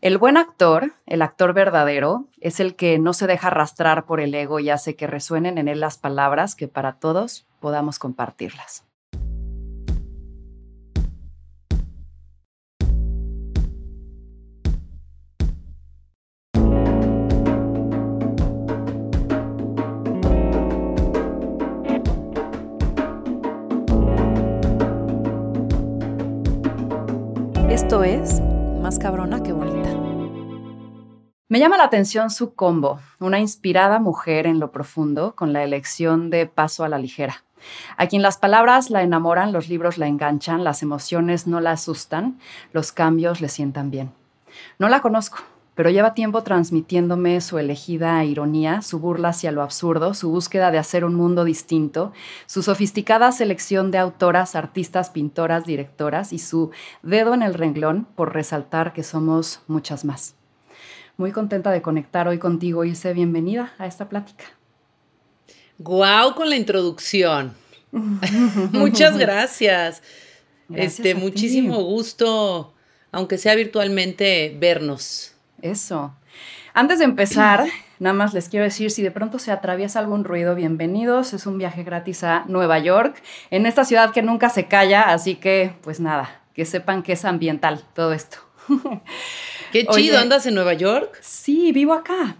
El buen actor, el actor verdadero, es el que no se deja arrastrar por el ego y hace que resuenen en él las palabras que para todos podamos compartirlas. Me llama la atención su combo, una inspirada mujer en lo profundo con la elección de paso a la ligera. A quien las palabras la enamoran, los libros la enganchan, las emociones no la asustan, los cambios le sientan bien. No la conozco, pero lleva tiempo transmitiéndome su elegida ironía, su burla hacia lo absurdo, su búsqueda de hacer un mundo distinto, su sofisticada selección de autoras, artistas, pintoras, directoras y su dedo en el renglón por resaltar que somos muchas más. Muy contenta de conectar hoy contigo, Ilse. Bienvenida a esta plática. Guau con la introducción. Muchas gracias. este, muchísimo gusto, aunque sea virtualmente, vernos. Eso. Antes de empezar, nada más les quiero decir, si de pronto se atraviesa algún ruido, bienvenidos. Es un viaje gratis a Nueva York, en esta ciudad que nunca se calla, así que pues nada, que sepan que es ambiental todo esto. Qué chido, ¿andas en Nueva York? Sí, vivo acá.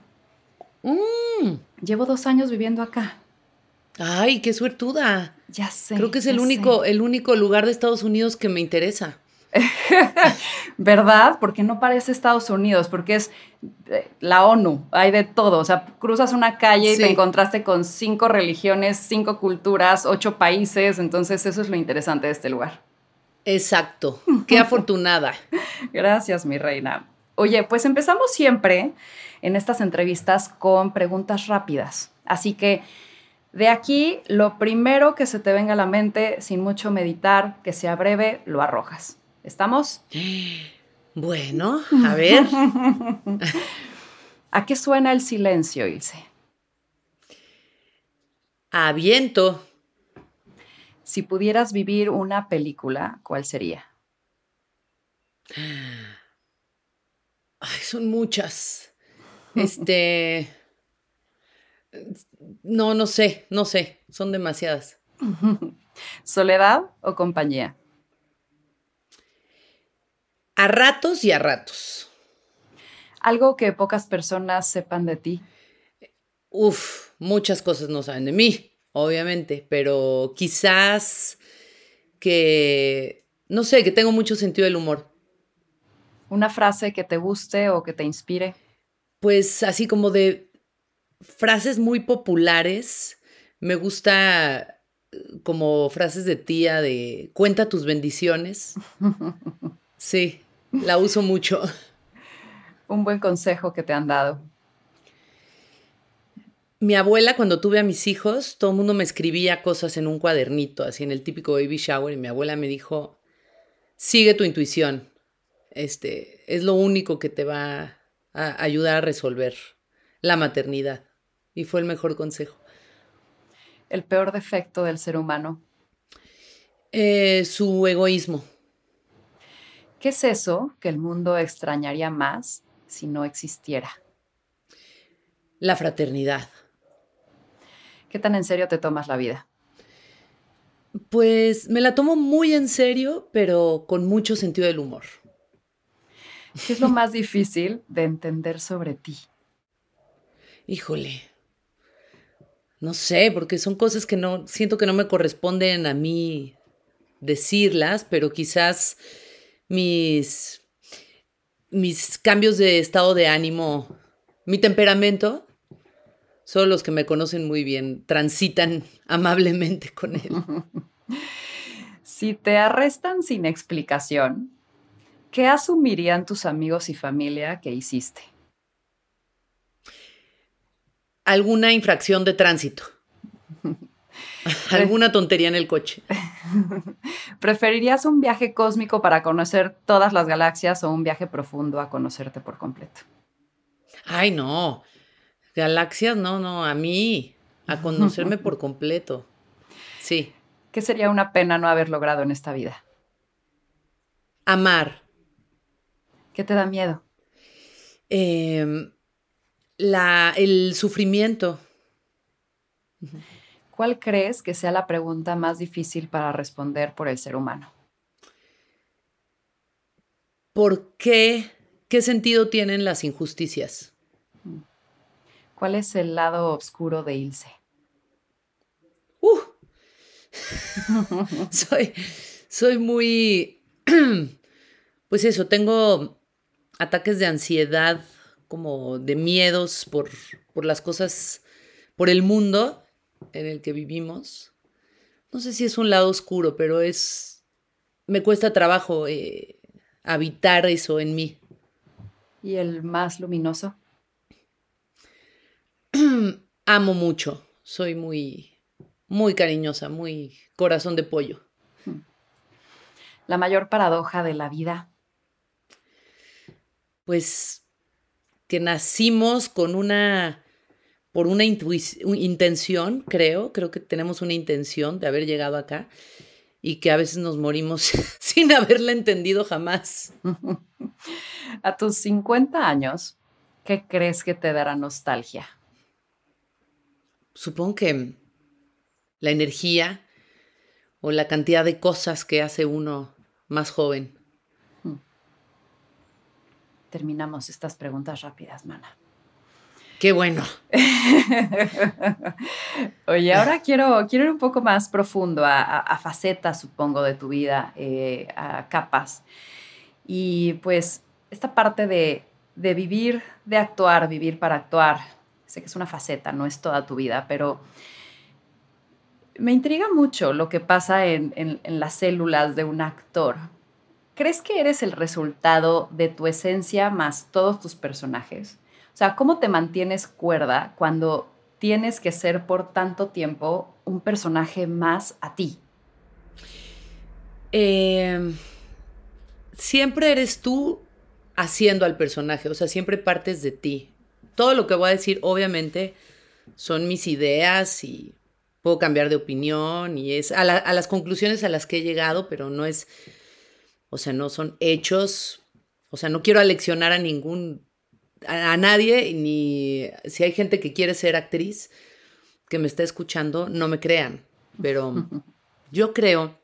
Mm. Llevo dos años viviendo acá. Ay, qué suertuda. Ya sé. Creo que es el único, el único lugar de Estados Unidos que me interesa. ¿Verdad? Porque no parece Estados Unidos, porque es eh, la ONU, hay de todo. O sea, cruzas una calle y te encontraste con cinco religiones, cinco culturas, ocho países. Entonces, eso es lo interesante de este lugar. Exacto. Qué afortunada. Gracias, mi reina. Oye, pues empezamos siempre en estas entrevistas con preguntas rápidas. Así que de aquí, lo primero que se te venga a la mente, sin mucho meditar, que sea breve, lo arrojas. ¿Estamos? Bueno, a ver. ¿A qué suena el silencio, Ilse? A viento. Si pudieras vivir una película, ¿cuál sería? Ay, son muchas. Este. No, no sé, no sé. Son demasiadas. ¿Soledad o compañía? A ratos y a ratos. Algo que pocas personas sepan de ti. Uf, muchas cosas no saben de mí, obviamente, pero quizás que, no sé, que tengo mucho sentido del humor. ¿Una frase que te guste o que te inspire? Pues así como de frases muy populares. Me gusta eh, como frases de tía de cuenta tus bendiciones. Sí, la uso mucho. Un buen consejo que te han dado. Mi abuela, cuando tuve a mis hijos, todo el mundo me escribía cosas en un cuadernito, así en el típico baby shower, y mi abuela me dijo, sigue tu intuición. Este, es lo único que te va a ayudar a resolver la maternidad. Y fue el mejor consejo. ¿El peor defecto del ser humano? Eh, su egoísmo. ¿Qué es eso que el mundo extrañaría más si no existiera? La fraternidad. ¿Qué tan en serio te tomas la vida? Pues me la tomo muy en serio, pero con mucho sentido del humor. ¿Qué es lo más difícil de entender sobre ti? Híjole. No sé, porque son cosas que no siento que no me corresponden a mí decirlas, pero quizás mis, mis cambios de estado de ánimo, mi temperamento, solo los que me conocen muy bien transitan amablemente con él. Si te arrestan sin explicación, ¿qué asumirían tus amigos y familia que hiciste? Alguna infracción de tránsito. Alguna tontería en el coche. ¿Preferirías un viaje cósmico para conocer todas las galaxias o un viaje profundo a conocerte por completo? Ay, no. Galaxias, no, no, a mí, a conocerme por completo. Sí. ¿Qué sería una pena no haber logrado en esta vida? Amar. ¿Qué te da miedo? em, la, el sufrimiento. ¿Cuál crees que sea la pregunta más difícil para responder por el ser humano? ¿Por qué? ¿Qué sentido tienen las injusticias? ¿Cuál es el lado oscuro de Ilse? Uh. soy, soy muy, pues eso, tengo ataques de ansiedad, como de miedos por, por las cosas, por el mundo en el que vivimos. No sé si es un lado oscuro, pero es, me cuesta trabajo eh, habitar eso en mí. ¿Y el más luminoso? Amo mucho, soy muy, muy cariñosa, muy corazón de pollo. La mayor paradoja de la vida. Pues que nacimos con una, por una intención, creo, creo que tenemos una intención de haber llegado acá y que a veces nos morimos sin haberla entendido jamás. A tus 50 años, ¿qué crees que te dará nostalgia? Supongo que la energía o la cantidad de cosas que hace uno más joven. Hmm. Terminamos estas preguntas rápidas, Mana. Qué bueno. Oye, ahora quiero, quiero ir un poco más profundo a, facetas, supongo, de tu vida, eh, a capas. Y pues esta parte de, de vivir, de actuar, vivir para actuar, sé que es una faceta, no es toda tu vida, pero me intriga mucho lo que pasa en, las células de un actor. ¿Crees que eres el resultado de tu esencia más todos tus personajes? O sea, ¿cómo te mantienes cuerda cuando tienes que ser por tanto tiempo un personaje más a ti? Em, siempre eres tú haciendo al personaje, o sea, siempre partes de ti. Todo lo que voy a decir, obviamente, son mis ideas y puedo cambiar de opinión y es a, las conclusiones a las que he llegado, pero no es, o sea, no son hechos, o sea, no quiero aleccionar a ningún, a, nadie, ni si hay gente que quiere ser actriz que me está escuchando, no me crean, pero yo creo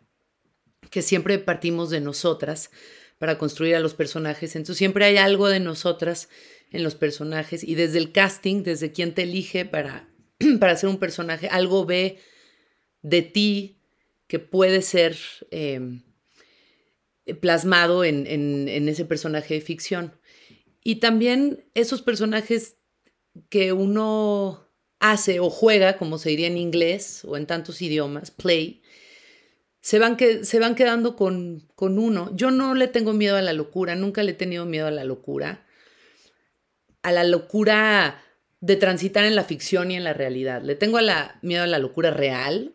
que siempre partimos de nosotras para construir a los personajes, entonces siempre hay algo de nosotras en los personajes y desde el casting, desde quien te elige para para ser un personaje, algo ve de ti que puede ser em, plasmado en, en, ese personaje de ficción. Y también esos personajes que uno hace o juega, como se diría en inglés o en tantos idiomas, play, se van, que, se van quedando con, con uno. Yo no le tengo miedo a la locura, nunca le he tenido miedo a la locura. A la locura de transitar en la ficción y en la realidad. Le tengo a la, miedo a la locura real.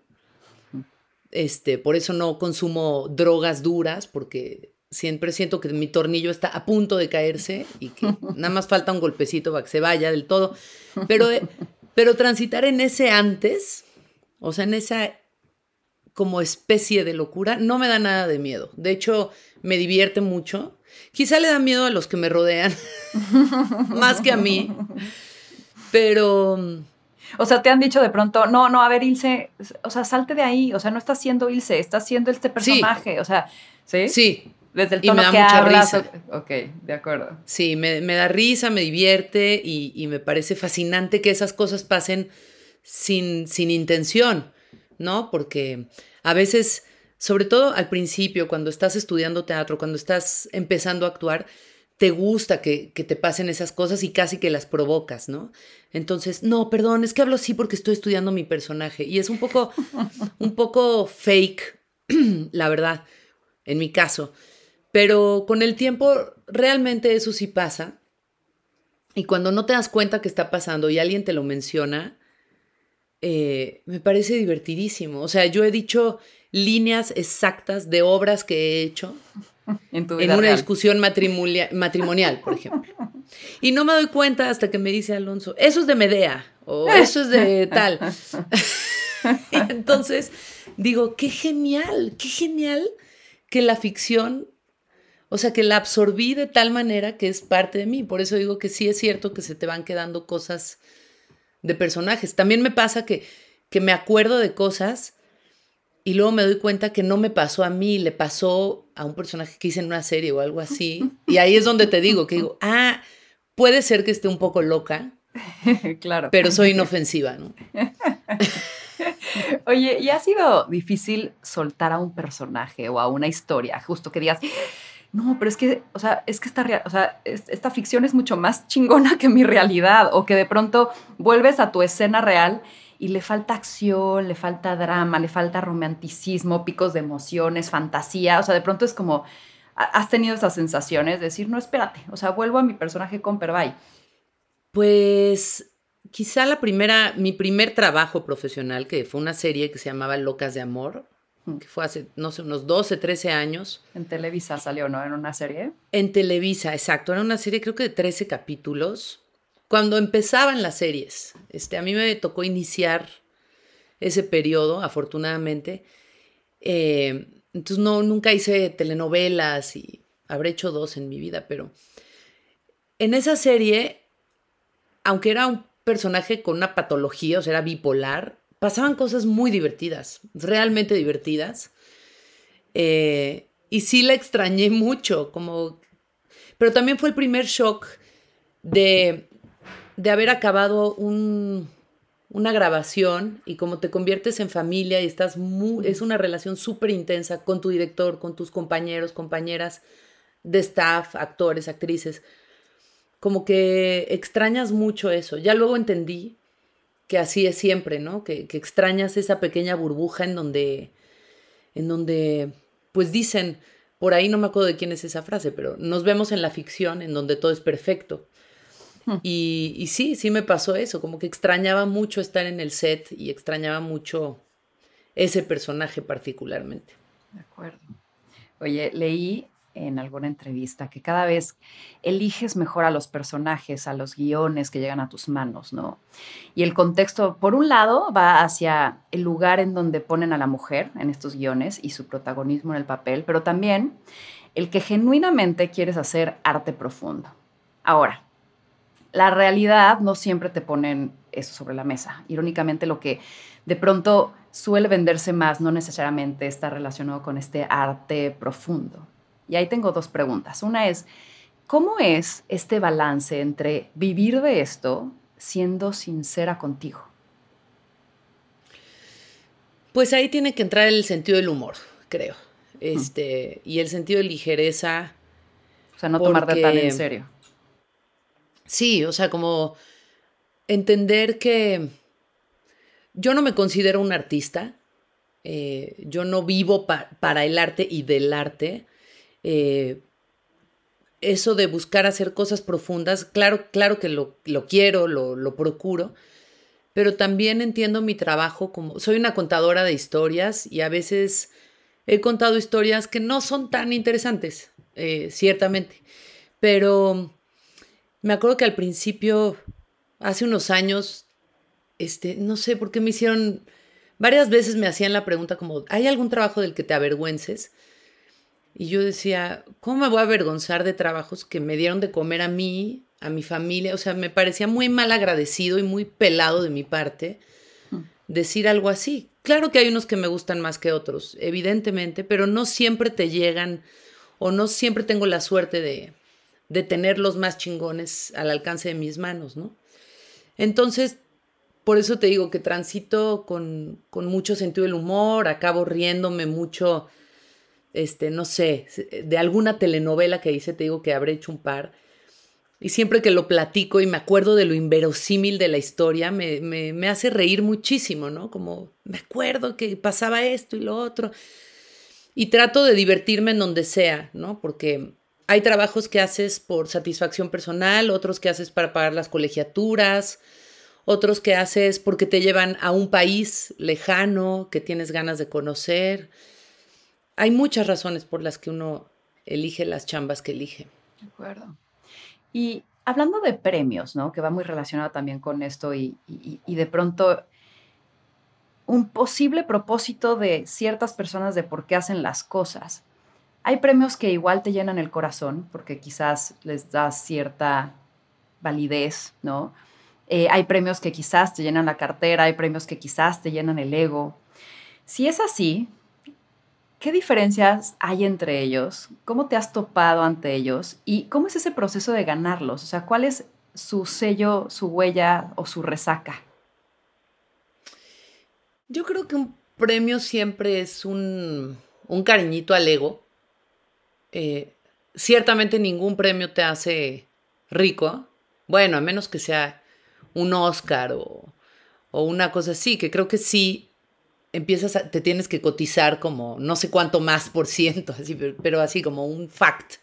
Este, por eso no consumo drogas duras, porque siempre siento que mi tornillo está a punto de caerse y que nada más falta un golpecito para que se vaya del todo. Pero, eh, pero transitar en ese antes, o sea, en esa como especie de locura, no me da nada de miedo. De hecho, me divierte mucho. Quizá le da miedo a los que me rodean, más que a mí. Pero... O sea, te han dicho de pronto, no, no, a ver, Ilse, o sea, salte de ahí, o sea, no estás siendo Ilse, estás siendo este personaje, o sea, ¿sí? Sí. Desde el tono y me da que mucha Risa. Ok, de acuerdo. Sí, me, da risa, me divierte y, me parece fascinante que esas cosas pasen sin, sin intención, ¿no? Porque a veces, sobre todo al principio, cuando estás estudiando teatro, cuando estás empezando a actuar, te gusta que, te pasen esas cosas y casi que las provocas, ¿no? Entonces, no, perdón, es que hablo así porque estoy estudiando mi personaje. Y es un poco, un poco fake, la verdad, en mi caso. Pero con el tiempo, realmente eso sí pasa. Y cuando no te das cuenta que está pasando y alguien te lo menciona, eh, me parece divertidísimo. O sea, yo he dicho líneas exactas de obras que he hecho en, una discusión matrimonial, por ejemplo. Y no me doy cuenta hasta que me dice Alonso, eso es de Medea o eso es de tal. y entonces digo, qué genial, qué genial que la ficción, O sea, que la absorbí de tal manera que es parte de mí. Por eso digo que sí es cierto que se te van quedando cosas de personajes. También me pasa que, que me acuerdo de cosas y luego me doy cuenta que no me pasó a mí, le pasó a un personaje que hice en una serie o algo así. Y ahí es donde te digo, que digo, ah, puede ser que esté un poco loca. claro. Pero soy inofensiva, ¿no? Oye, ¿y ha sido difícil soltar a un personaje o a una historia? Justo que digas, no, pero es que, o sea, es que esta, o sea, esta ficción es mucho más chingona que mi realidad, o que de pronto vuelves a tu escena real y le falta acción, le falta drama, le falta romanticismo, picos de emociones, fantasía, o sea, de pronto es como, has tenido esas sensaciones de decir, no, espérate, o sea, vuelvo a mi personaje con Perbay. Pues quizá la primera, mi primer trabajo profesional, que fue una serie que se llamaba Locas de Amor, que fue hace, no sé, unos 12, 13 años. En Televisa salió, ¿no? En una serie. En Televisa, exacto. Era una serie creo que de 13 capítulos. Cuando empezaban las series, este, a mí me tocó iniciar ese periodo, afortunadamente. Eh, entonces no, nunca hice telenovelas y habré hecho dos en mi vida, pero en esa serie, aunque era un personaje con una patología, o sea, era bipolar, pasaban cosas muy divertidas, realmente divertidas. Eh, y sí la extrañé mucho, como... Pero también fue el primer shock de, de haber acabado un, una grabación y como te conviertes en familia y estás muy... Es una relación súper intensa con tu director, con tus compañeros, compañeras de staff, actores, actrices. Como que extrañas mucho eso. Ya luego entendí que así es siempre, ¿no? Que, extrañas esa pequeña burbuja en donde, en donde, pues dicen, por ahí no me acuerdo de quién es esa frase, pero nos vemos en la ficción en donde todo es perfecto. Y, sí, sí me pasó eso, como que extrañaba mucho estar en el set y extrañaba mucho ese personaje particularmente. De acuerdo. Oye, leí en alguna entrevista, que cada vez eliges mejor a los personajes, a los guiones que llegan a tus manos, ¿no? Y el contexto, por un lado, va hacia el lugar en donde ponen a la mujer en estos guiones y su protagonismo en el papel, pero también el que genuinamente quieres hacer arte profundo. Ahora, la realidad no siempre te ponen eso sobre la mesa. Irónicamente, lo que de pronto suele venderse más no necesariamente está relacionado con este arte profundo. Y ahí tengo dos preguntas. Una es, ¿cómo es este balance entre vivir de esto siendo sincera contigo? Pues ahí tiene que entrar el sentido del humor, creo. Este, Y el sentido de ligereza. O sea, no tomarte tan en serio. Sí, o sea, como entender que yo no me considero un artista, eh, yo no vivo para el arte y del arte, eh, eso de buscar hacer cosas profundas, claro, claro que lo, quiero, lo, lo, procuro, pero también entiendo mi trabajo como, soy una contadora de historias y a veces he contado historias que no son tan interesantes, eh, ciertamente, pero me acuerdo que al principio, hace unos años, este, no sé por qué me hicieron, varias veces me hacían la pregunta como, ¿hay algún trabajo del que te avergüences? Y yo decía, ¿cómo me voy a avergonzar de trabajos que me dieron de comer a mí, a mi familia? O sea, me parecía muy mal agradecido y muy pelado de mi parte hmm. decir algo así. Claro que hay unos que me gustan más que otros, evidentemente, pero no siempre te llegan o no siempre tengo la suerte de, de tener los más chingones al alcance de mis manos, ¿no? Entonces, por eso te digo que transito con, con mucho sentido del humor, acabo riéndome mucho este, no sé, de alguna telenovela que hice, te digo que habré hecho un par. Y siempre que lo platico y me acuerdo de lo inverosímil de la historia, me, me, hace reír muchísimo, ¿no? Como me acuerdo que pasaba esto y lo otro. Y trato de divertirme en donde sea, ¿no? Porque hay trabajos que haces por satisfacción personal, otros que haces para pagar las colegiaturas, otros que haces porque te llevan a un país lejano que tienes ganas de conocer hay muchas razones por las que uno elige las chambas que elige. De acuerdo. Y hablando de premios, ¿no? Que va muy relacionado también con esto y, y, de pronto un posible propósito de ciertas personas de por qué hacen las cosas. Hay premios que igual te llenan el corazón porque quizás les das cierta validez, ¿no? Eh, hay premios que quizás te llenan la cartera, hay premios que quizás te llenan el ego. Si es así, ¿qué diferencias hay entre ellos? ¿Cómo te has topado ante ellos? ¿Y cómo es ese proceso de ganarlos? O sea, ¿cuál es su sello, su huella o su resaca? Yo creo que un premio siempre es un, cariñito al ego. Eh, ciertamente ningún premio te hace rico. Bueno, a menos que sea un Oscar o, una cosa así, que creo que sí empiezas a, te tienes que cotizar como no sé cuánto más por ciento, así, pero, así como un fact.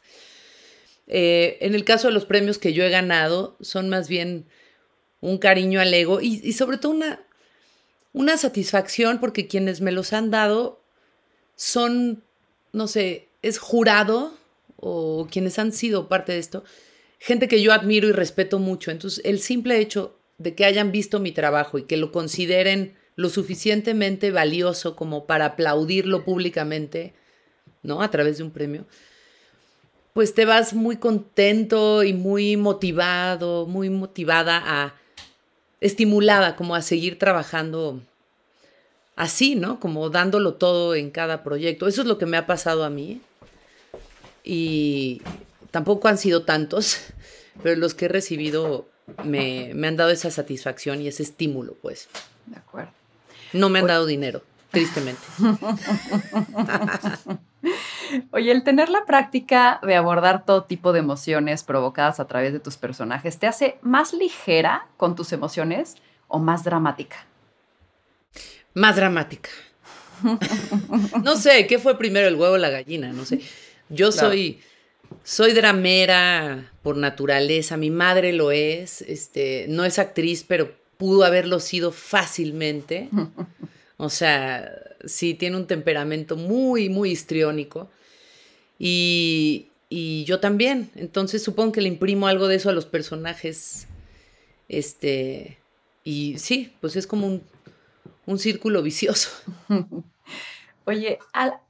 Eh, en el caso de los premios que yo he ganado, son más bien un cariño al ego y, y sobre todo una, una satisfacción porque quienes me los han dado son, no sé, es jurado o quienes han sido parte de esto, gente que yo admiro y respeto mucho. Entonces, el simple hecho de que hayan visto mi trabajo y que lo consideren lo suficientemente valioso como para aplaudirlo públicamente, ¿no? A través de un premio, pues te vas muy contento y muy motivado, muy motivada a estimulada como a seguir trabajando así, ¿no? Como dándolo todo en cada proyecto. Eso es lo que me ha pasado a mí. Y tampoco han sido tantos, pero los que he recibido me, han dado esa satisfacción y ese estímulo, pues. De acuerdo. No me han dado dinero, tristemente. Oye, el tener la práctica de abordar todo tipo de emociones provocadas a través de tus personajes, ¿te hace más ligera con tus emociones o más dramática? Más dramática. no sé, ¿qué fue primero, el huevo o la gallina? No sé. Yo soy, soy dramera por naturaleza, mi madre lo es, este, no es actriz, pero pudo haberlo sido fácilmente. O sea, sí, tiene un temperamento muy, muy histriónico. Y, yo también. Entonces supongo que le imprimo algo de eso a los personajes. Este. Y sí, pues es como un, círculo vicioso. Oye,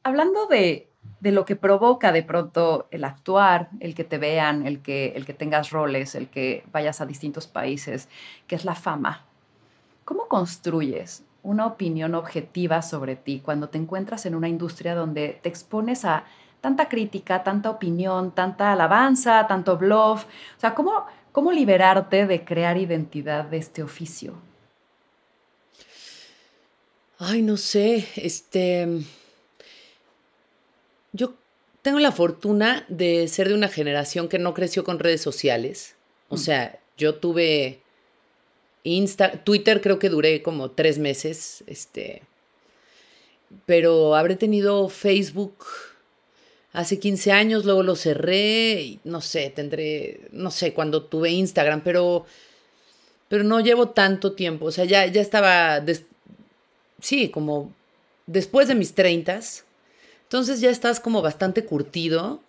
hablando de, lo que provoca de pronto el actuar, el que te vean, el que, el que tengas roles, el que vayas a distintos países, que es la fama. ¿Cómo construyes una opinión objetiva sobre ti cuando te encuentras en una industria donde te expones a tanta crítica, tanta opinión, tanta alabanza, tanto bluff. O sea, ¿cómo, cómo liberarte de crear identidad de este oficio? Ay, no sé, este... Yo tengo la fortuna de ser de una generación que no creció con redes sociales. O mm. sea, yo tuve Insta, Twitter creo que duré como tres meses, este, pero habré tenido Facebook hace 15 años, luego lo cerré, y no sé, tendré, no sé, cuando tuve Instagram, pero, pero no llevo tanto tiempo, o sea, ya, ya estaba, sí, como después de mis 30, entonces ya estás como bastante curtido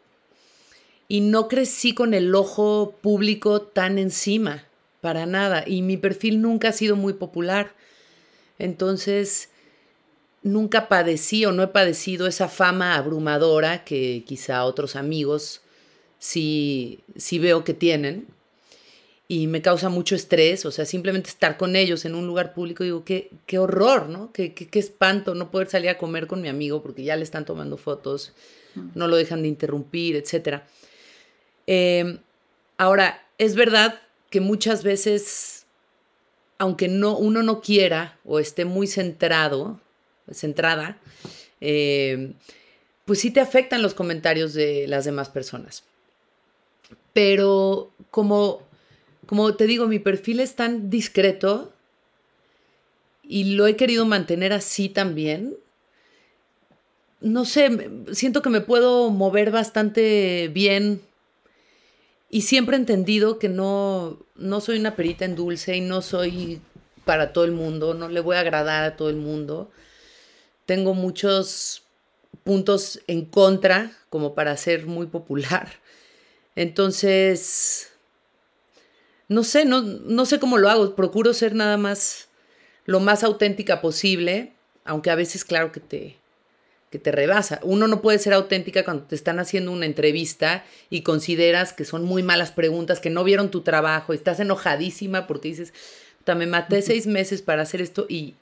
y no crecí con el ojo público tan encima, para nada, y mi perfil nunca ha sido muy popular, entonces nunca padecí o no he padecido esa fama abrumadora que quizá otros amigos sí, sí veo que tienen. Y me causa mucho estrés, o sea, simplemente estar con ellos en un lugar público, digo, qué, qué horror, ¿no? Qué, qué, espanto no poder salir a comer con mi amigo porque ya le están tomando fotos, no lo dejan de interrumpir, etc. Em, ahora, es verdad que muchas veces, aunque no, uno no quiera o esté muy centrado centrada, eh, pues sí te afectan los comentarios de las demás personas. Pero como, como te digo, mi perfil es tan discreto y lo he querido mantener así también. No sé, siento que me puedo mover bastante bien y siempre he entendido que no, no soy una perita en dulce y no soy para todo el mundo, no le voy a agradar a todo el mundo tengo muchos puntos en contra como para ser muy popular. Entonces, no sé, no, no sé cómo lo hago. Procuro ser nada más lo más auténtica posible, aunque a veces claro que te, que te rebasa. Uno no puede ser auténtica cuando te están haciendo una entrevista y consideras que son muy malas preguntas, que no vieron tu trabajo, estás enojadísima porque dices, me maté seis meses para hacer esto y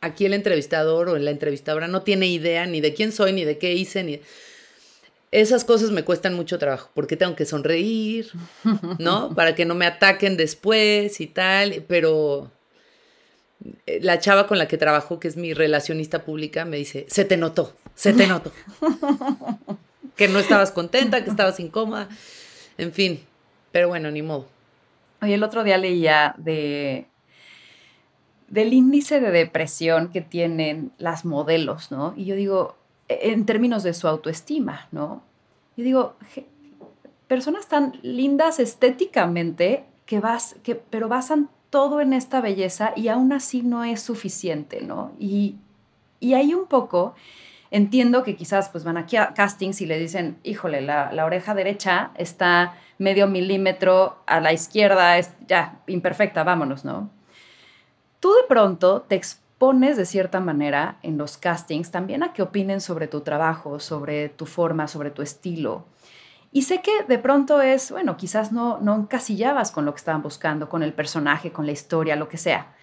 aquí el entrevistador o la entrevistadora no tiene idea ni de quién soy, ni de qué hice, ni... Esas cosas me cuestan mucho trabajo porque tengo que sonreír, ¿no? Para que no me ataquen después y tal, pero eh, la chava con la que trabajo, que es mi relacionista pública, me dice, se te notó, se te notó. que no estabas contenta, que estabas incómoda, en fin, pero bueno, ni modo. Oye, el otro día leía de del índice de depresión que tienen las modelos, ¿no? Y yo digo, en términos de su autoestima, ¿no? Yo digo, personas tan lindas estéticamente que vas, que, pero basan todo en esta belleza y aún así no es suficiente, ¿no? Y, y ahí un poco entiendo que quizás pues van aquí a castings y le dicen, híjole, la, la oreja derecha está medio milímetro a la izquierda, es ya imperfecta, vámonos, ¿no? tú de pronto te expones de cierta manera en los castings también a que opinen sobre tu trabajo, sobre tu forma, sobre tu estilo. Y sé que de pronto es, bueno, quizás no, no encasillabas con lo que estaban buscando, con el personaje, con la historia, lo que sea,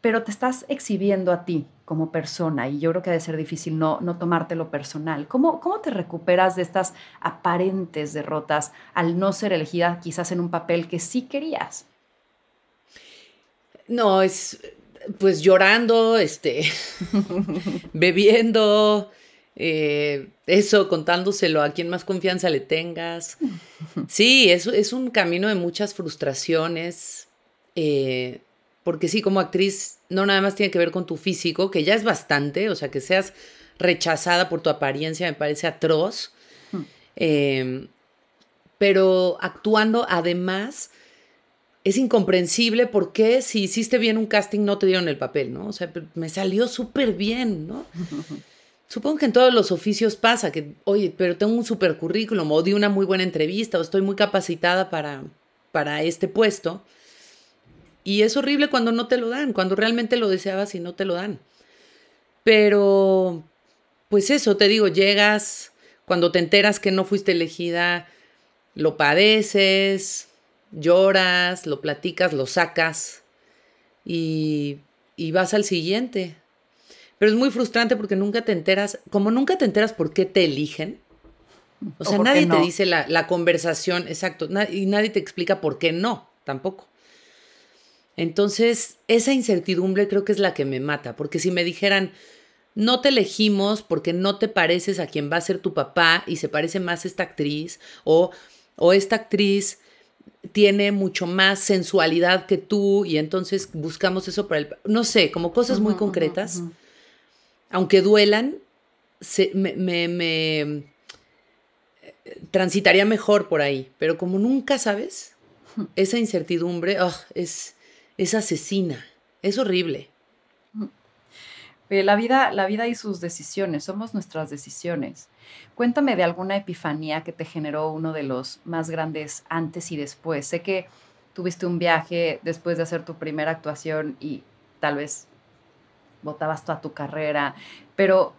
pero te estás exhibiendo a ti como persona y yo creo que ha de ser difícil no, no tomártelo personal. ¿Cómo, ¿Cómo te recuperas de estas aparentes derrotas al no ser elegida quizás en un papel que sí querías? No, es, pues llorando, este, bebiendo, eh, eso, contándoselo a quien más confianza le tengas. Sí, es, es un camino de muchas frustraciones, eh, porque sí, como actriz, no nada más tiene que ver con tu físico, que ya es bastante, o sea, que seas rechazada por tu apariencia me parece atroz, hmm. eh, pero actuando además es incomprensible por qué si hiciste bien un casting no te dieron el papel, ¿no? O sea, me salió súper bien, ¿no? Supongo que en todos los oficios pasa que, oye, pero tengo un super currículum o di una muy buena entrevista o estoy muy capacitada para, para este puesto. Y es horrible cuando no te lo dan, cuando realmente lo deseabas y no te lo dan. Pero, pues eso, te digo, llegas, cuando te enteras que no fuiste elegida, lo padeces, lloras, lo platicas, lo sacas y, vas al siguiente. Pero es muy frustrante porque nunca te enteras, como nunca te enteras por qué te eligen. O sea, nadie te dice la, conversación, exacto, y nadie te explica por qué no, tampoco. Entonces, esa incertidumbre creo que es la que me mata, porque si me dijeran, no te elegimos porque no te pareces a quien va a ser tu papá y se parece más esta actriz, o, o esta actriz tiene mucho más sensualidad que tú y entonces buscamos eso para el... No sé, como cosas muy concretas, aunque duelan, me, me, transitaría mejor por ahí, pero como nunca sabes, esa incertidumbre es, es asesina, es horrible. La vida, la vida y sus decisiones, somos nuestras decisiones. Cuéntame de alguna epifanía que te generó uno de los más grandes antes y después. Sé que tuviste un viaje después de hacer tu primera actuación y tal vez botabas toda tu carrera, pero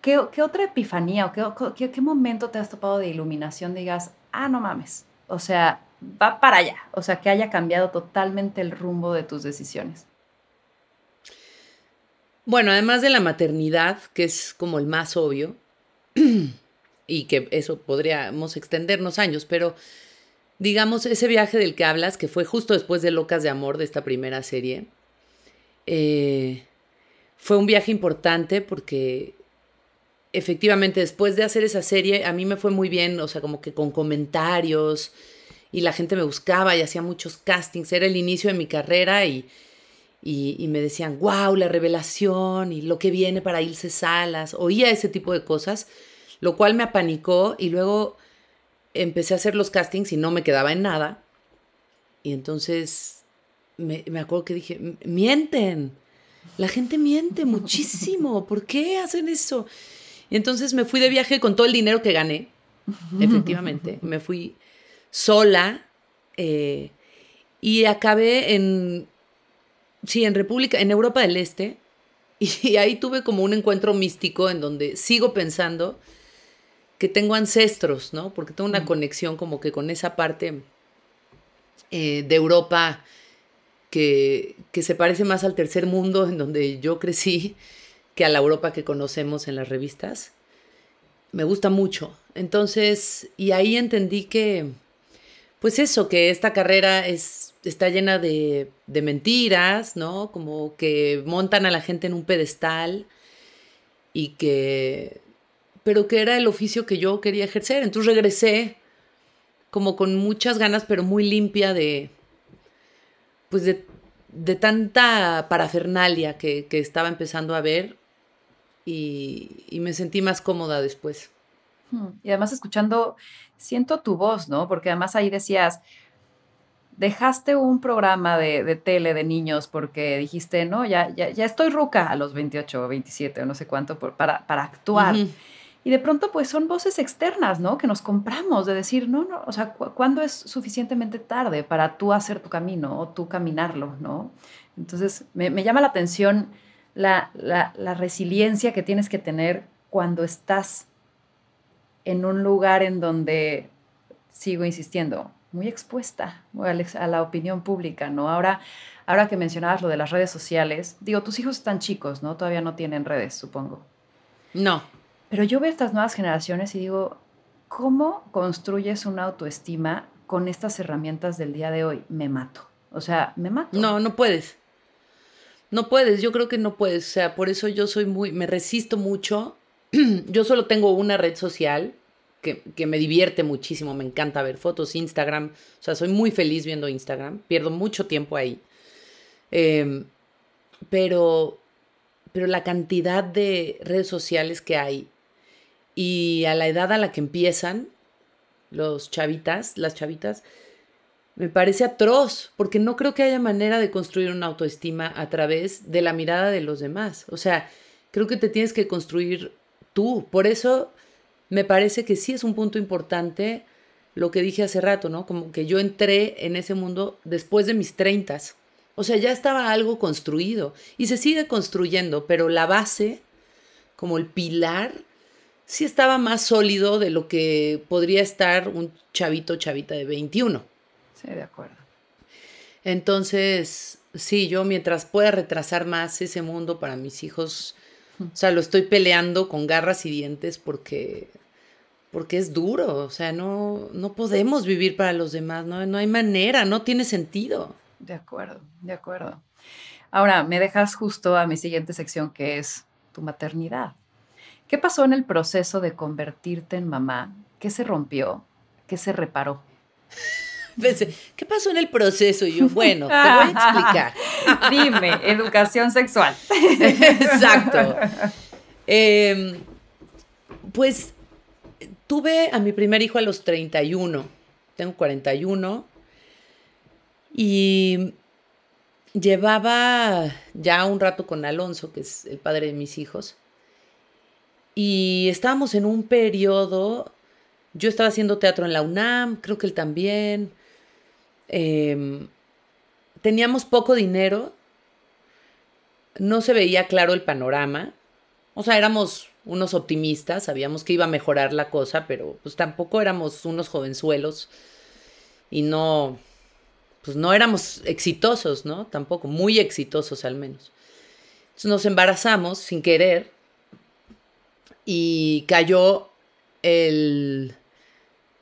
¿qué, otra epifanía o qué, qué, momento te has topado de iluminación digas, ah, no mames, o sea, va para allá, o sea, que haya cambiado totalmente el rumbo de tus decisiones? Bueno, además de la maternidad, que es como el más obvio, y que eso podríamos extendernos años, pero digamos, ese viaje del que hablas, que fue justo después de Locas de Amor, de esta primera serie, eh, fue un viaje importante porque efectivamente después de hacer esa serie a mí me fue muy bien, o sea, como que con comentarios y la gente me buscaba y hacía muchos castings, era el inicio de mi carrera y y, me decían, wow, la revelación y lo que viene para Ilse Salas. Oía ese tipo de cosas, lo cual me apanicó y luego empecé a hacer los castings y no me quedaba en nada. Y entonces me, me acuerdo que dije, mienten, la gente miente muchísimo, ¿por qué hacen eso? Y entonces me fui de viaje con todo el dinero que gané, efectivamente, me fui sola eh, y acabé en sí, en República, en Europa del Este, Y ahí tuve como un encuentro místico en donde sigo pensando que tengo ancestros, ¿no? Porque tengo una conexión como que con esa parte eh, de Europa que, que se parece más al tercer mundo en donde yo crecí que a la Europa que conocemos en las revistas. Me gusta mucho. Entonces, y ahí entendí que, pues eso, que esta carrera es, está llena de, de mentiras, ¿no? Como que montan a la gente en un pedestal y que, pero que era el oficio que yo quería ejercer. Entonces regresé como con muchas ganas, pero muy limpia de, pues de, de tanta parafernalia que, que, estaba empezando a ver y, y, me sentí más cómoda después. Hmm, y además escuchando, siento tu voz, ¿no? Porque además ahí decías, dejaste un programa de, de tele de niños porque dijiste, no, ya, ya, ya, estoy ruca a los 28 o 27 o no sé cuánto por, para, para actuar. Uh -huh. Y de pronto, pues son voces externas, ¿no? Que nos compramos, de decir, no, no, o sea, cu ¿cuándo es suficientemente tarde para tú hacer tu camino o tú caminarlo, ¿no? Entonces, me, me llama la atención la, la, la, resiliencia que tienes que tener cuando estás en un lugar en donde, sigo insistiendo, muy expuesta a la opinión pública, ¿no? Ahora, ahora que mencionabas lo de las redes sociales, digo, tus hijos están chicos, ¿no? Todavía no tienen redes, supongo. No. Pero yo veo estas nuevas generaciones y digo, ¿cómo construyes una autoestima con estas herramientas del día de hoy? Me mato. O sea, me mato. No, no puedes. No puedes, yo creo que no puedes. O sea, por eso yo soy muy, me resisto mucho. yo solo tengo una red social que, que, me divierte muchísimo, me encanta ver fotos, Instagram. O sea, soy muy feliz viendo Instagram. Pierdo mucho tiempo ahí. Eh, pero, pero la cantidad de redes sociales que hay y a la edad a la que empiezan los chavitas, las chavitas, me parece atroz, porque no creo que haya manera de construir una autoestima a través de la mirada de los demás. O sea, creo que te tienes que construir tú. Por eso me parece que sí es un punto importante lo que dije hace rato, ¿no? Como que yo entré en ese mundo después de mis treintas. O sea, ya estaba algo construido y se sigue construyendo, pero la base, como el pilar, sí estaba más sólido de lo que podría estar un chavito chavita de 21. Sí, de acuerdo. Entonces, sí, yo mientras pueda retrasar más ese mundo para mis hijos, o sea, lo estoy peleando con garras y dientes porque, porque es duro, o sea, no, no podemos vivir para los demás, no, no hay manera, no tiene sentido. De acuerdo, de acuerdo. Ahora, me dejas justo a mi siguiente sección que es tu maternidad. ¿Qué pasó en el proceso de convertirte en mamá? ¿Qué se rompió? ¿Qué se reparó? Pensé, ¿qué pasó en el proceso? Y yo, bueno, te voy a explicar. Dime, educación sexual. Exacto. Eh, pues tuve a mi primer hijo a los 31, tengo 41, y llevaba ya un rato con Alonso, que es el padre de mis hijos y estábamos en un periodo, yo estaba haciendo teatro en la UNAM, creo que él también. Eh, teníamos poco dinero, no se veía claro el panorama. O sea, éramos unos optimistas, sabíamos que iba a mejorar la cosa, pero pues tampoco éramos unos jovenzuelos y no, pues no éramos exitosos, ¿no? Tampoco, muy exitosos al menos. Entonces nos embarazamos sin querer y cayó el...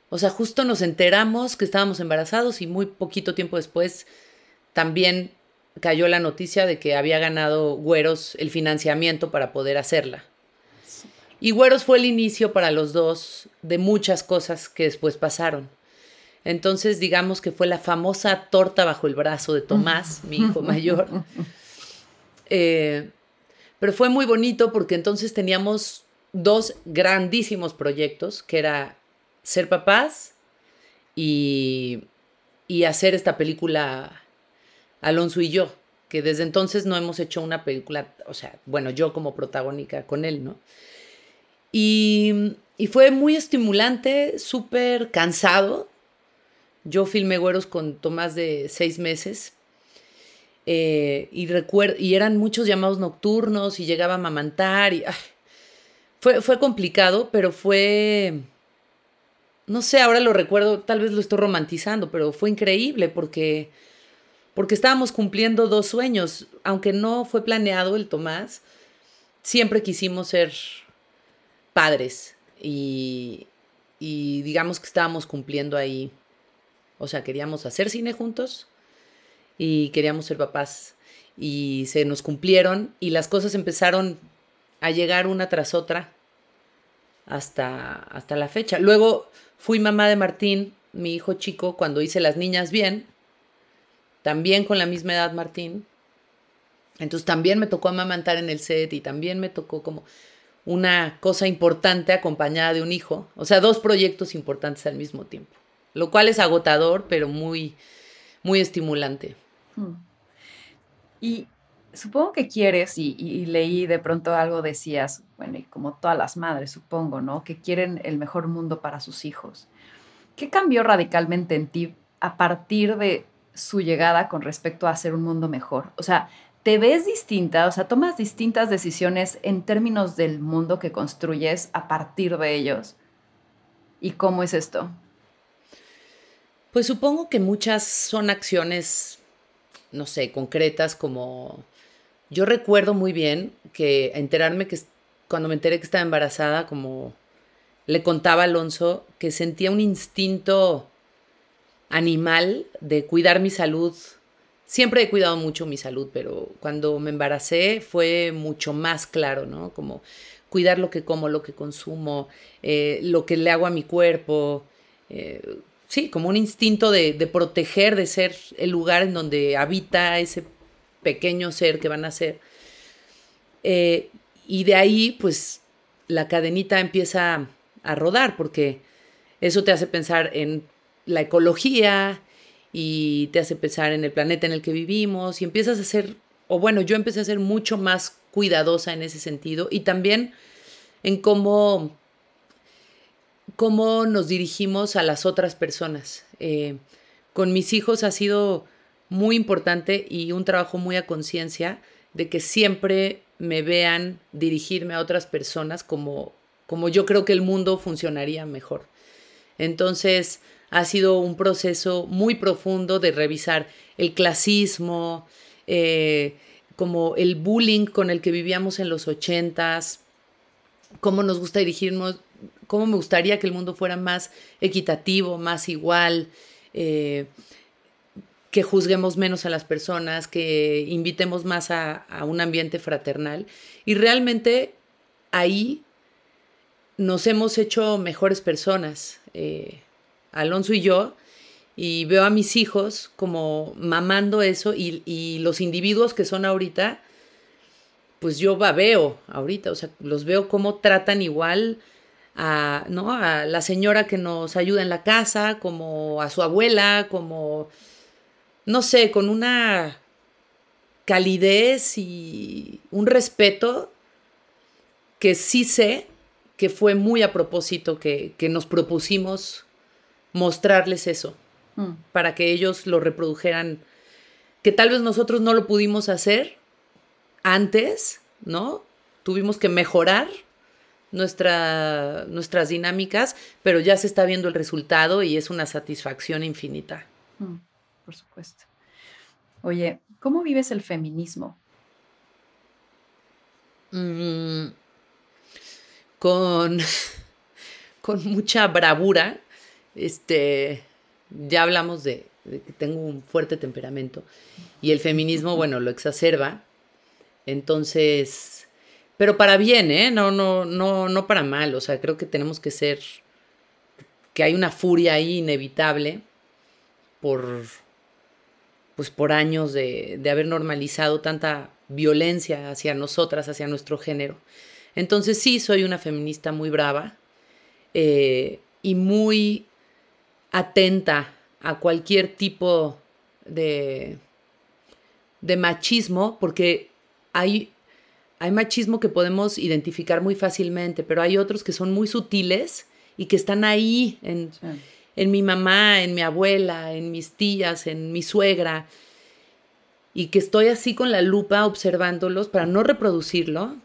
O sea, justo nos enteramos que estábamos embarazados y muy poquito tiempo después también cayó la noticia de que había ganado Güeros el financiamiento para poder hacerla. Y Güeros fue el inicio para los dos de muchas cosas que después pasaron. Entonces, digamos que fue la famosa torta bajo el brazo de Tomás, mi hijo mayor. Eh, pero fue muy bonito porque entonces teníamos dos grandísimos proyectos, que era ser papás y, y hacer esta película Alonso y yo, que desde entonces no hemos hecho una película, o sea, bueno, yo como protagónica con él, ¿no? Y, y fue muy estimulante, súper cansado. Yo filmé Güeros con Tomás de seis meses Eh, y, y eran muchos llamados nocturnos y llegaba a mamantar y fue, fue complicado, pero fue, no sé, ahora lo recuerdo, tal vez lo estoy romantizando, pero fue increíble porque, porque estábamos cumpliendo dos sueños, aunque no fue planeado el Tomás, siempre quisimos ser padres y, y digamos que estábamos cumpliendo ahí, o sea, queríamos hacer cine juntos y queríamos ser papás. Y se nos cumplieron y las cosas empezaron a llegar una tras otra hasta, hasta la fecha. Luego fui mamá de Martín, mi hijo chico, cuando hice Las Niñas Bien, también con la misma edad Martín. Entonces también me tocó amamantar en el set y también me tocó como una cosa importante acompañada de un hijo, o sea, dos proyectos importantes al mismo tiempo, lo cual es agotador, pero muy, muy estimulante. Hmm. Y supongo que quieres, y, leí de pronto algo, decías, bueno, y como todas las madres, supongo, ¿no? Que quieren el mejor mundo para sus hijos. ¿Qué cambió radicalmente en ti a partir de su llegada con respecto a hacer un mundo mejor? O sea, ¿te ves distinta? O sea, ¿tomas distintas decisiones en términos del mundo que construyes a partir de ellos? ¿Y cómo es esto? Pues supongo que muchas son acciones, no sé, concretas como yo recuerdo muy bien que enterarme que cuando me enteré que estaba embarazada, como le contaba Alonso, que sentía un instinto animal de cuidar mi salud. Siempre he cuidado mucho mi salud, pero cuando me embaracé fue mucho más claro, ¿no? Como cuidar lo que como, lo que consumo, eh, lo que le hago a mi cuerpo. Eh, sí, como un instinto de, de proteger, de ser el lugar en donde habita ese pequeño ser que van a ser. Eh, y de ahí, pues, la cadenita empieza a rodar, porque eso te hace pensar en la ecología y te hace pensar en el planeta en el que vivimos y empiezas a ser, o bueno, yo empecé a ser mucho más cuidadosa en ese sentido y también en cómo, cómo nos dirigimos a las otras personas. Eh, con mis hijos ha sido muy importante y un trabajo muy a conciencia de que siempre me vean dirigirme a otras personas como, como yo creo que el mundo funcionaría mejor. Entonces ha sido un proceso muy profundo de revisar el clasismo, eh, como el bullying con el que vivíamos en los ochentas, cómo nos gusta dirigirnos, cómo me gustaría que el mundo fuera más equitativo, más igual. Eh, que juzguemos menos a las personas, que invitemos más a, un ambiente fraternal. Y realmente ahí nos hemos hecho mejores personas, eh, Alonso y yo, y veo a mis hijos como mamando eso y, los individuos que son ahorita, pues yo veo ahorita, o sea, los veo como tratan igual a, ¿no? a la señora que nos ayuda en la casa, como a su abuela, como no sé, con una calidez y un respeto que sí sé que fue muy a propósito que, nos propusimos mostrarles eso, mm. para que ellos lo reprodujeran, que tal vez nosotros no lo pudimos hacer antes, ¿no? Tuvimos que mejorar nuestra, nuestras dinámicas, pero ya se está viendo el resultado y es una satisfacción infinita. Mm por supuesto. Oye, ¿cómo vives el feminismo? Mm, con, con mucha bravura. Este, ya hablamos de, de, que tengo un fuerte temperamento y el feminismo, bueno, lo exacerba. Entonces, pero para bien, ¿eh? No, no, no, no para mal. O sea, creo que tenemos que ser, que hay una furia ahí inevitable por pues por años de, haber normalizado tanta violencia hacia nosotras, hacia nuestro género. Entonces sí, soy una feminista muy brava eh, y muy atenta a cualquier tipo de, de machismo, porque hay, hay machismo que podemos identificar muy fácilmente, pero hay otros que son muy sutiles y que están ahí en, en mi mamá, en mi abuela, en mis tías, en mi suegra. y que estoy así con la lupa observándolos para no reproducirlo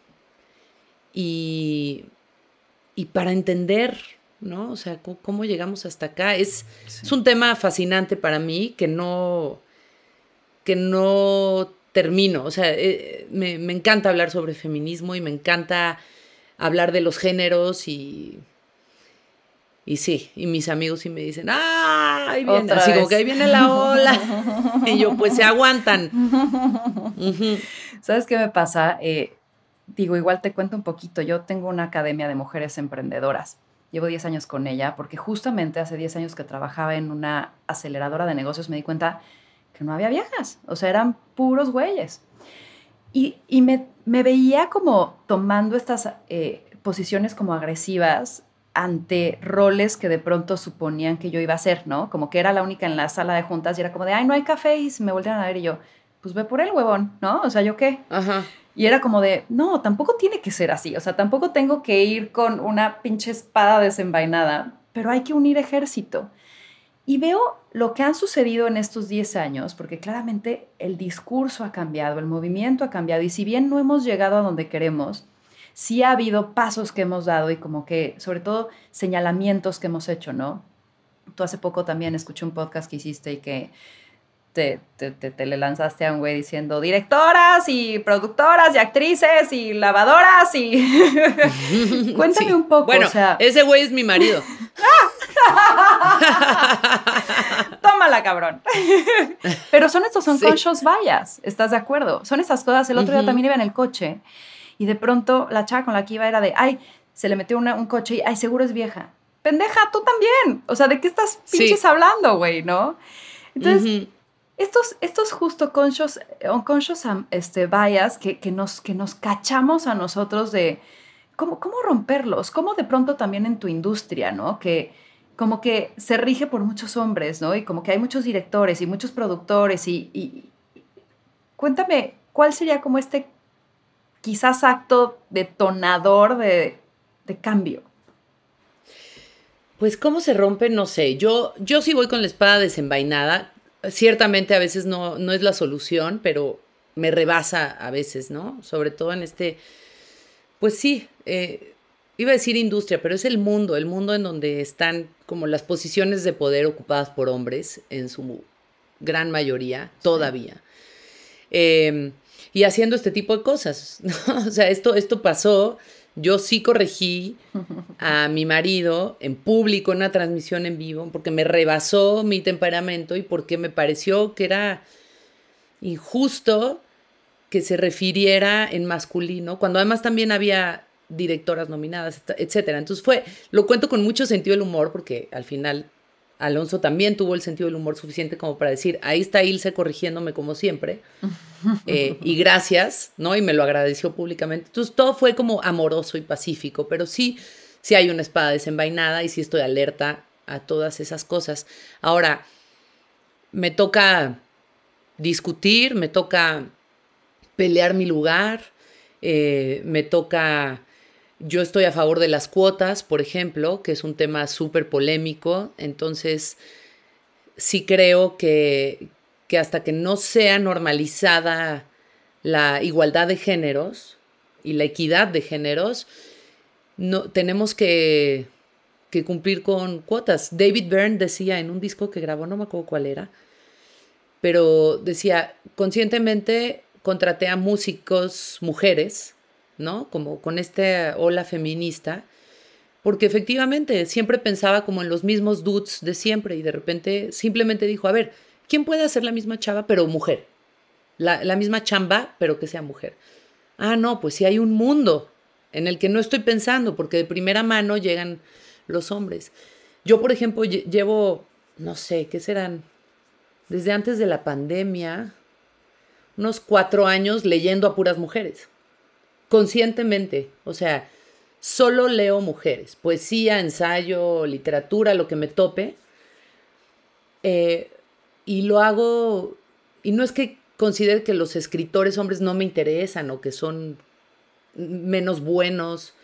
y, y para entender, ¿no? O sea, cómo, llegamos hasta acá. Es, es, un tema fascinante para mí que no, que no termino. O sea, eh, me, me encanta hablar sobre feminismo y me encanta hablar de los géneros y y sí, y mis amigos sí me dicen, ¡ah! Ahí viene, así como que ahí viene la ola. y yo, pues se aguantan. ¿Sabes qué me pasa? Eh, digo, igual te cuento un poquito. Yo tengo una academia de mujeres emprendedoras. Llevo 10 años con ella porque justamente hace 10 años que trabajaba en una aceleradora de negocios me di cuenta que no había viejas. O sea, eran puros güeyes. Y, y me, me, veía como tomando estas eh, posiciones como agresivas ante roles que de pronto suponían que yo iba a ser, ¿no? Como que era la única en la sala de juntas y era como de, ay, no hay café y me voltean a ver y yo, pues ve por el huevón, ¿no? O sea, ¿yo qué? Ajá. Y era como de, no, tampoco tiene que ser así, o sea, tampoco tengo que ir con una pinche espada desenvainada, pero hay que unir ejército. Y veo lo que han sucedido en estos 10 años, porque claramente el discurso ha cambiado, el movimiento ha cambiado, y si bien no hemos llegado a donde queremos, sí ha habido pasos que hemos dado y como que, sobre todo, señalamientos que hemos hecho, ¿no? Tú hace poco también escuché un podcast que hiciste y que te, te, le lanzaste a un güey diciendo directoras y productoras y actrices y lavadoras y... Cuéntame un poco. Bueno, ese güey es mi marido. Tómala, cabrón. Pero son estos son conscious bias, ¿estás de acuerdo? Son esas cosas. El otro día también iba en el coche y de pronto la chava con la que iba era de, ay, se le metió un coche y, ay, seguro es vieja. Pendeja, tú también. O sea, ¿de qué estás pinches hablando, güey, no? Entonces, estos, estos justo conscious, unconscious este, bias que, que, nos, que nos cachamos a nosotros de cómo, cómo romperlos, cómo de pronto también en tu industria, ¿no? Que como que se rige por muchos hombres, ¿no? Y como que hay muchos directores y muchos productores y, y cuéntame, ¿cuál sería como este quizás acto detonador de, de cambio? Pues cómo se rompe, no sé. Yo, yo sí voy con la espada desenvainada. Ciertamente a veces no, no es la solución, pero me rebasa a veces, ¿no? Sobre todo en este, pues sí, eh, iba a decir industria, pero es el mundo, el mundo en donde están como las posiciones de poder ocupadas por hombres en su gran mayoría, todavía. Eh, y haciendo este tipo de cosas. O sea, esto, esto pasó. Yo sí corregí a mi marido en público, en una transmisión en vivo, porque me rebasó mi temperamento y porque me pareció que era injusto que se refiriera en masculino, cuando además también había directoras nominadas, etcétera. Entonces fue, lo cuento con mucho sentido del humor, porque al final Alonso también tuvo el sentido del humor suficiente como para decir, ahí está Ilse corrigiéndome como siempre, eh, y gracias, ¿no? Y me lo agradeció públicamente. Entonces todo fue como amoroso y pacífico, pero sí, sí hay una espada desenvainada y sí estoy alerta a todas esas cosas. Ahora, me toca discutir, me toca pelear mi lugar, eh, me toca yo estoy a favor de las cuotas, por ejemplo, que es un tema súper polémico. Entonces, sí creo que, que hasta que no sea normalizada la igualdad de géneros y la equidad de géneros, no, tenemos que, que cumplir con cuotas. David Byrne decía en un disco que grabó, no me acuerdo cuál era, pero decía, conscientemente contraté a músicos mujeres ¿no? Como con esta ola feminista, porque efectivamente siempre pensaba como en los mismos dudes de siempre y de repente simplemente dijo, a ver, ¿quién puede hacer la misma chava pero mujer? La, la misma chamba pero que sea mujer. Ah, no, pues sí hay un mundo en el que no estoy pensando porque de primera mano llegan los hombres. Yo, por ejemplo, llevo, no sé, ¿qué serán? Desde antes de la pandemia, unos cuatro años leyendo a puras mujeres conscientemente, o sea, solo leo mujeres, poesía, ensayo, literatura, lo que me tope, eh, y lo hago, y no es que considere que los escritores hombres no me interesan o que son menos buenos,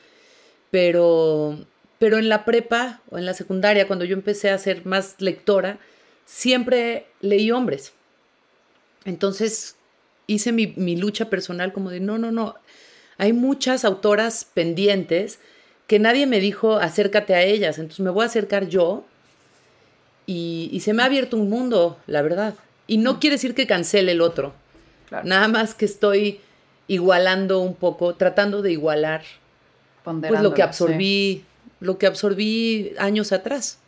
pero, pero en la prepa o en la secundaria, cuando yo empecé a ser más lectora, siempre leí hombres. Entonces, hice mi, mi lucha personal como de, no, no, no, hay muchas autoras pendientes que nadie me dijo acércate a ellas, entonces me voy a acercar yo y, se me ha abierto un mundo, la verdad. Y no mm. quiere decir que cancele el otro, nada más que estoy igualando un poco, tratando de igualar pues, lo que absorbí, lo que absorbí años atrás.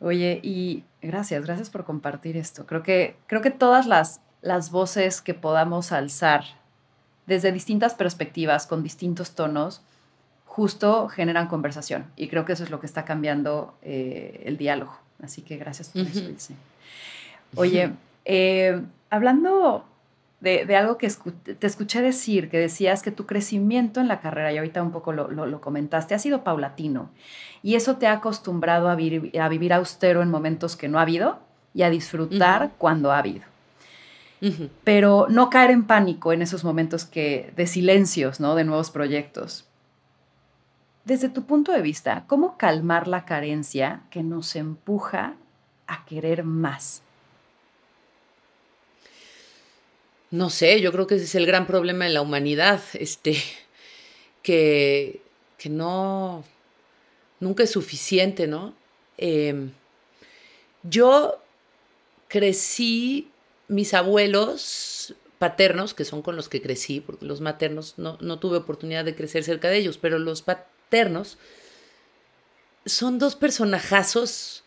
Oye, y gracias, gracias por compartir esto. Creo que, creo que todas las, las voces que podamos alzar desde distintas perspectivas, con distintos tonos, justo generan conversación. Y creo que eso es lo que está cambiando eh, el diálogo. Así que gracias por eso, Oye, eh, hablando de, algo que te escuché decir, que decías que tu crecimiento en la carrera, y ahorita un poco lo, comentaste, ha sido paulatino. Y eso te ha acostumbrado a, a, vivir austero en momentos que no ha habido y a disfrutar cuando ha habido. Pero no caer en pánico en esos momentos que, de silencios, ¿no? De nuevos proyectos. Desde tu punto de vista, ¿cómo calmar la carencia que nos empuja a querer más? No sé, yo creo que ese es el gran problema de la humanidad, este, que, que no, nunca es suficiente, ¿no? Em, yo crecí, mis abuelos paternos, que son con los que crecí, porque los maternos no, no tuve oportunidad de crecer cerca de ellos, pero los paternos son dos personajazos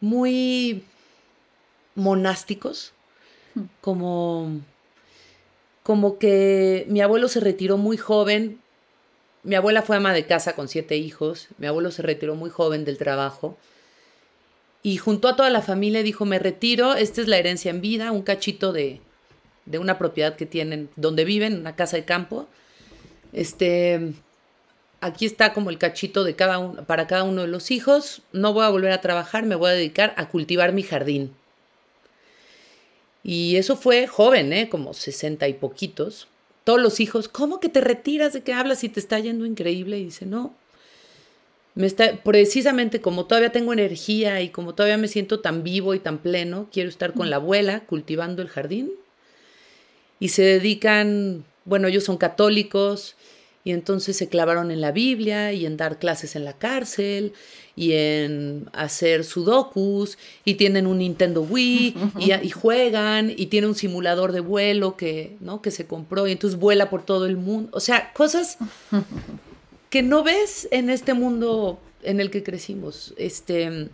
muy monásticos, como, como que mi abuelo se retiró muy joven, mi abuela fue ama de casa con siete hijos, mi abuelo se retiró muy joven del trabajo y juntó a toda la familia dijo, me retiro, esta es la herencia en vida, un cachito de, de una propiedad que tienen, donde viven, una casa de campo. Este, aquí está como el cachito de cada uno, para cada uno de los hijos, no voy a volver a trabajar, me voy a dedicar a cultivar mi jardín. Y eso fue joven, ¿eh? como sesenta y poquitos. Todos los hijos, ¿cómo que te retiras de que hablas y te está yendo increíble? Y dice, no, me está, precisamente como todavía tengo energía y como todavía me siento tan vivo y tan pleno, quiero estar con la abuela cultivando el jardín. Y se dedican, bueno, ellos son católicos, y entonces se clavaron en la Biblia y en dar clases en la cárcel y en hacer sudokus y tienen un Nintendo Wii y, juegan y tiene un simulador de vuelo que, ¿no? que se compró y entonces vuela por todo el mundo. O sea, cosas que no ves en este mundo en el que crecimos. Este,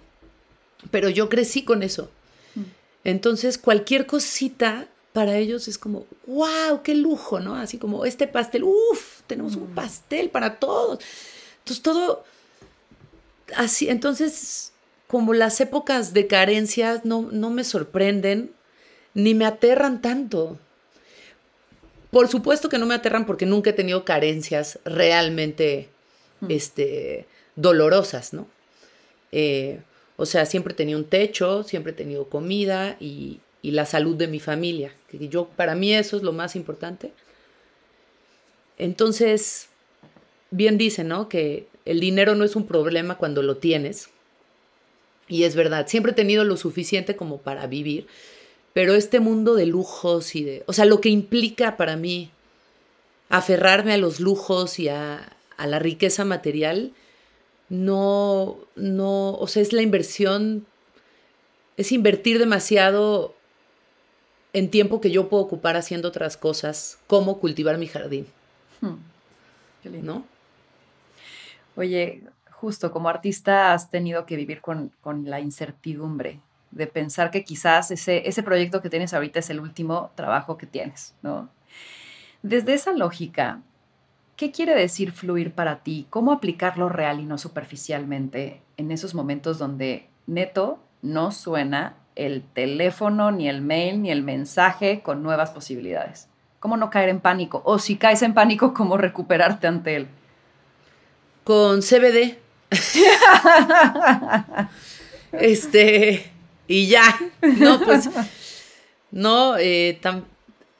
pero yo crecí con eso. Mm. Entonces, cualquier cosita para ellos es como, wow, qué lujo, ¿no? Así como este pastel, uff, tenemos un mm. pastel para todos. Entonces todo, así, entonces como las épocas de carencia no, no me sorprenden ni me aterran tanto. Por supuesto que no me aterran porque nunca he tenido carencias realmente mm. este, dolorosas, ¿no? Eh, o sea, siempre he tenido un techo, siempre he tenido comida y, y la salud de mi familia. Que yo, para mí eso es lo más importante. Entonces, bien dice, ¿no? Que el dinero no es un problema cuando lo tienes. Y es verdad, siempre he tenido lo suficiente como para vivir, pero este mundo de lujos y de, o sea, lo que implica para mí aferrarme a los lujos y a, a la riqueza material, no, no, o sea, es la inversión, es invertir demasiado en tiempo que yo puedo ocupar haciendo otras cosas, como cultivar mi jardín. Hmm. Qué lindo. ¿No? Oye, justo como artista has tenido que vivir con, la incertidumbre de pensar que quizás ese, ese proyecto que tienes ahorita es el último trabajo que tienes, ¿no? Desde esa lógica, ¿qué quiere decir fluir para ti? ¿Cómo aplicarlo real y no superficialmente en esos momentos donde neto no suena el teléfono, ni el mail, ni el mensaje con nuevas posibilidades? ¿Cómo no caer en pánico? O si caes en pánico, ¿cómo recuperarte ante él? Con CBD. este, y ya. No, pues, no, eh,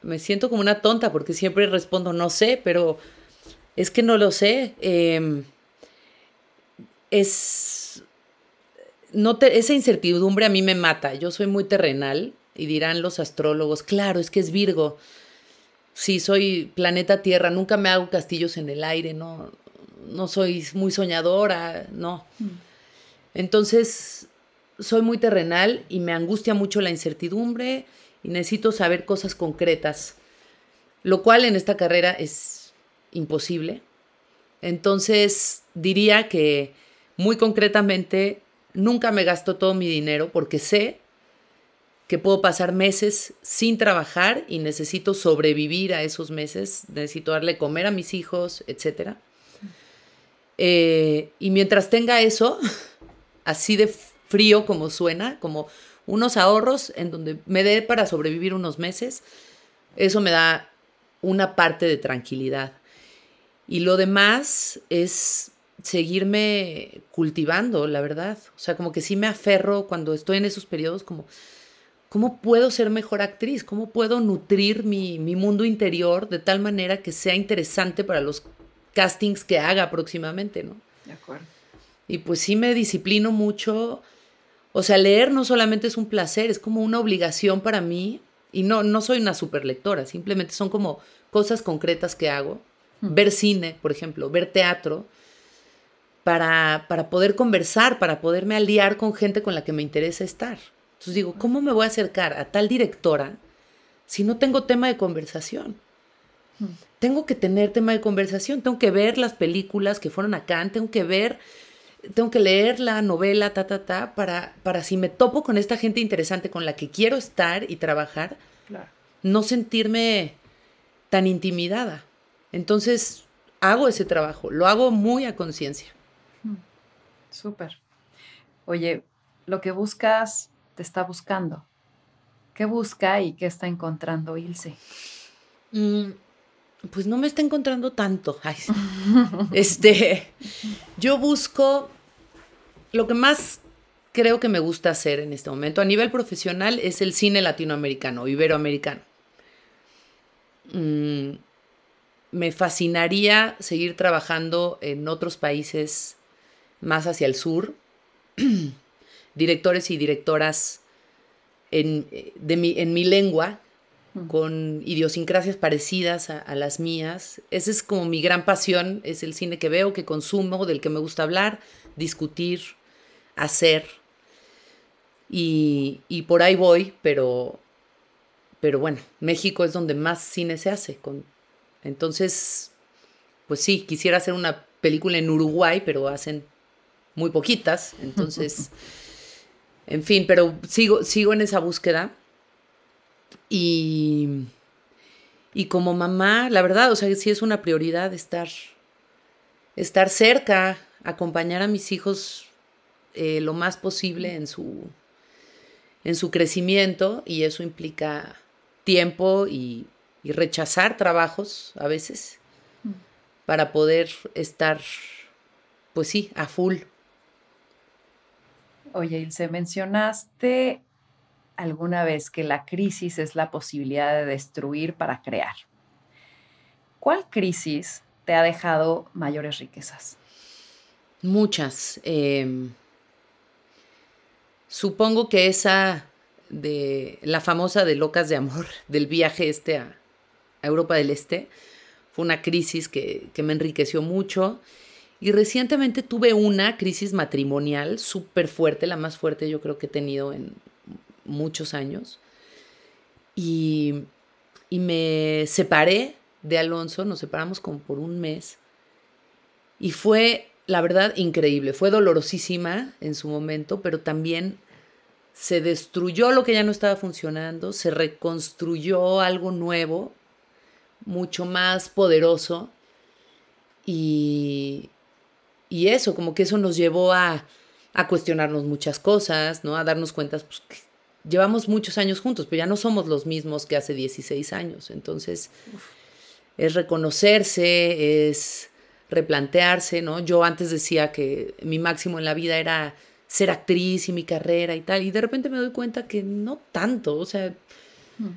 me siento como una tonta porque siempre respondo, no sé, pero es que no lo sé. Em, es no esa incertidumbre a mí me mata. Yo soy muy terrenal y dirán los astrólogos, claro, es que es Virgo. Sí, soy planeta Tierra, nunca me hago castillos en el aire, no, no soy muy soñadora, no. Mm. Entonces, soy muy terrenal y me angustia mucho la incertidumbre y necesito saber cosas concretas, lo cual en esta carrera es imposible. Entonces, diría que muy concretamente, nunca me gasto todo mi dinero porque sé que puedo pasar meses sin trabajar y necesito sobrevivir a esos meses, necesito darle comer a mis hijos, etc. Eh, y mientras tenga eso, así de frío como suena, como unos ahorros en donde me dé para sobrevivir unos meses, eso me da una parte de tranquilidad. Y lo demás es seguirme cultivando, la verdad. O sea, como que sí me aferro cuando estoy en esos periodos, como ¿Cómo puedo ser mejor actriz? ¿Cómo puedo nutrir mi, mundo interior de tal manera que sea interesante para los castings que haga próximamente, ¿no? De acuerdo. Y pues sí me disciplino mucho. O sea, leer no solamente es un placer, es como una obligación para mí. Y no, no soy una super lectora, simplemente son como cosas concretas que hago. Hmm. Ver cine, por ejemplo, ver teatro, para, para poder conversar, para poderme aliar con gente con la que me interesa estar. Entonces digo, ¿cómo me voy a acercar a tal directora si no tengo tema de conversación? Hmm. Tengo que tener tema de conversación, tengo que ver las películas que fueron acá, tengo que ver, tengo que leer la novela, ta, ta, ta, para, para si me topo con esta gente interesante con la que quiero estar y trabajar, no sentirme tan intimidada. Entonces, hago ese trabajo, lo hago muy a conciencia. Hmm. Súper. Oye, lo que buscas está buscando? ¿Qué busca y qué está encontrando Ilse? Mm, pues no me está encontrando tanto. este, yo busco lo que más creo que me gusta hacer en este momento a nivel profesional es el cine latinoamericano, iberoamericano. Mm, me fascinaría seguir trabajando en otros países más hacia el sur. directores y directoras en, de mi, en mi lengua, con idiosincrasias parecidas a, las mías. Esa es como mi gran pasión, es el cine que veo, que consumo, del que me gusta hablar, discutir, hacer. Y, y por ahí voy, pero, pero bueno, México es donde más cine se hace. Con, entonces, pues sí, quisiera hacer una película en Uruguay, pero hacen muy poquitas. Entonces... En fin, pero sigo, sigo en esa búsqueda. Y, y como mamá, la verdad, o sea, sí es una prioridad estar, estar cerca, acompañar a mis hijos eh, lo más posible en su, en su crecimiento y eso implica tiempo y, y rechazar trabajos a veces mm. para poder estar, pues sí, a full Oye, Ilse, mencionaste alguna vez que la crisis es la posibilidad de destruir para crear. ¿Cuál crisis te ha dejado mayores riquezas? Muchas. Em, supongo que esa de la famosa de Locas de Amor, del viaje este a, Europa del Este, fue una crisis que, que me enriqueció mucho y recientemente tuve una crisis matrimonial súper fuerte, la más fuerte yo creo que he tenido en muchos años. Y, y me separé de Alonso, nos separamos como por un mes. Y fue, la verdad, increíble. Fue dolorosísima en su momento, pero también se destruyó lo que ya no estaba funcionando, se reconstruyó algo nuevo, mucho más poderoso. Y, y eso, como que eso nos llevó a, cuestionarnos muchas cosas, ¿no? A darnos cuenta, pues, llevamos muchos años juntos, pero ya no somos los mismos que hace 16 años. Entonces, es reconocerse, es replantearse, ¿no? Yo antes decía que mi máximo en la vida era ser actriz y mi carrera y tal, y de repente me doy cuenta que no tanto, o sea, hmm.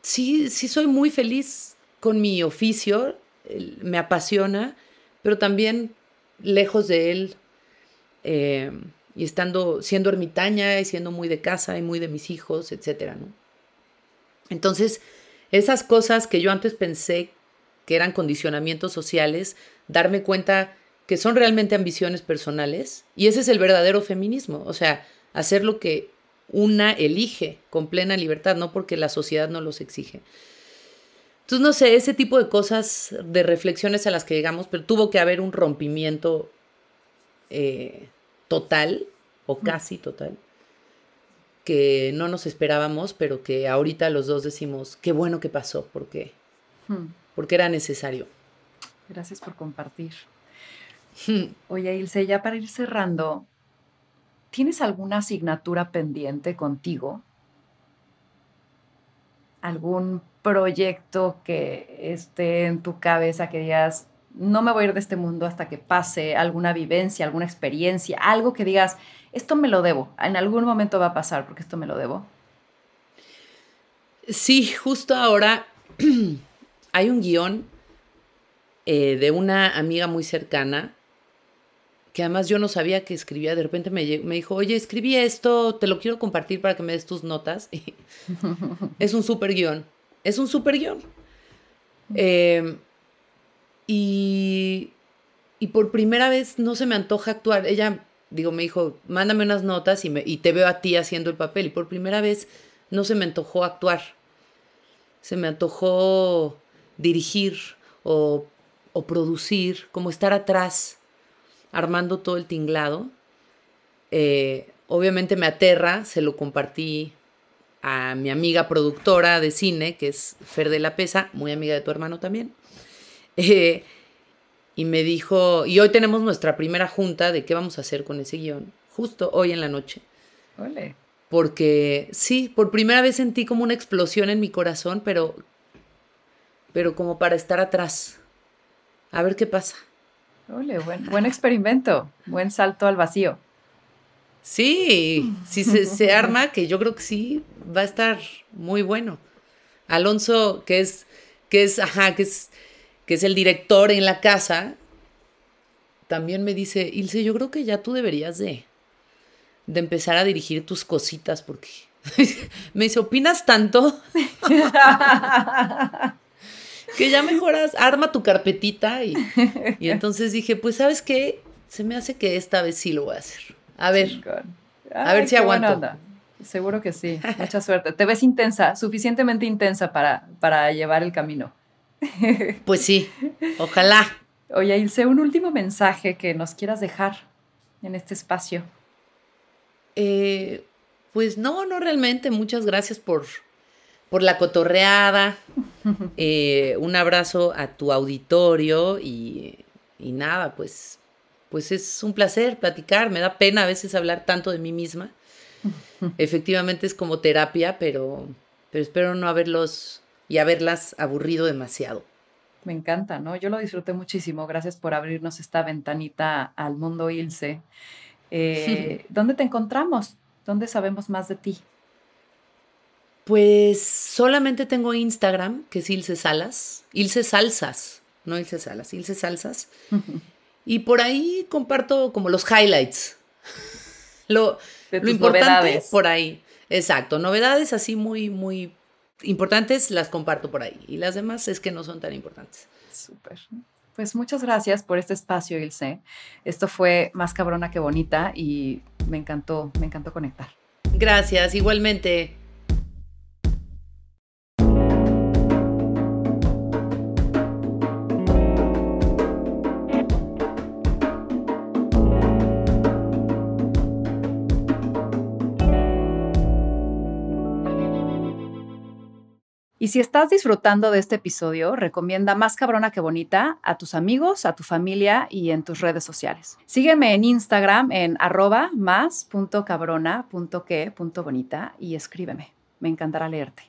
sí, sí soy muy feliz con mi oficio, me apasiona, pero también lejos de él, eh, y estando, siendo ermitaña y siendo muy de casa y muy de mis hijos, etcétera, ¿no? Entonces, esas cosas que yo antes pensé que eran condicionamientos sociales, darme cuenta que son realmente ambiciones personales, y ese es el verdadero feminismo, o sea, hacer lo que una elige con plena libertad, no porque la sociedad no los exige. Entonces, no sé, ese tipo de cosas, de reflexiones a las que llegamos, pero tuvo que haber un rompimiento eh, total o casi total que no nos esperábamos, pero que ahorita los dos decimos, qué bueno que pasó, porque, hmm. porque era necesario. Gracias por compartir. Hmm. Oye, Ilse, ya para ir cerrando, ¿tienes alguna asignatura pendiente contigo? ¿Algún proyecto que esté en tu cabeza que digas, no me voy a ir de este mundo hasta que pase alguna vivencia, alguna experiencia, algo que digas, esto me lo debo, en algún momento va a pasar porque esto me lo debo? Sí, justo ahora hay un guion eh, de una amiga muy cercana que además yo no sabía que escribía, de repente me, me dijo, oye, escribí esto, te lo quiero compartir para que me des tus notas. es un super guion es un super guion. Em, y, por primera vez no se me antoja actuar. Ella, digo, me dijo, mándame unas notas y, me, y te veo a ti haciendo el papel. Y por primera vez no se me antojó actuar. Se me antojó dirigir o, o producir, como estar atrás, armando todo el tinglado. Eh, obviamente me aterra, se lo compartí a mi amiga productora de cine, que es Fer de la Pesa, muy amiga de tu hermano también. Eh, y me dijo, y hoy tenemos nuestra primera junta de qué vamos a hacer con ese guion, justo hoy en la noche. Ole. Porque sí, por primera vez sentí como una explosión en mi corazón, pero, pero como para estar atrás. A ver qué pasa. Ole, buen, buen experimento, buen salto al vacío. Sí, si se, arma, que yo creo que sí, va a estar muy bueno. Alonso, que es, que es, ajá, que es, que es el director en la casa, también me dice, Ilse, yo creo que ya tú deberías de, de empezar a dirigir tus cositas, porque me dice, ¿opinas tanto? que ya mejoras, arma tu carpetita y, y entonces dije, pues sabes qué, se me hace que esta vez sí lo voy a hacer. A ver. a ver si aguanto. Seguro que sí. Mucha suerte. Te ves intensa, suficientemente intensa para, para llevar el camino. Pues sí, ojalá. Oye, Ilse, un último mensaje que nos quieras dejar en este espacio. Eh, pues no, no realmente. Muchas gracias por, por la cotorreada. Eh, un abrazo a tu auditorio y, y nada, pues pues es un placer platicar, me da pena a veces hablar tanto de mí misma. Efectivamente es como terapia, pero, pero espero no haberlos y haberlas aburrido demasiado. Me encanta, ¿no? Yo lo disfruté muchísimo. Gracias por abrirnos esta ventanita al mundo Ilse. Eh, ¿Dónde te encontramos? ¿Dónde sabemos más de ti? Pues solamente tengo Instagram, que es Ilse Salas. Ilse Salsas, no Ilse Salas, Ilse Salsas. Y por ahí comparto como los highlights. Lo, lo importante por ahí. Exacto, novedades así muy, muy importantes las comparto por ahí. Y las demás es que no son tan importantes. Súper. Pues muchas gracias por este espacio, Ilse. Esto fue más cabrona que bonita y me encantó, me encantó conectar. Gracias, igualmente. Y si estás disfrutando de este episodio, recomienda Más Cabrona que Bonita a tus amigos, a tu familia y en tus redes sociales. Sígueme en Instagram en arroba más.cabrona.que.bonita y escríbeme. Me encantará leerte.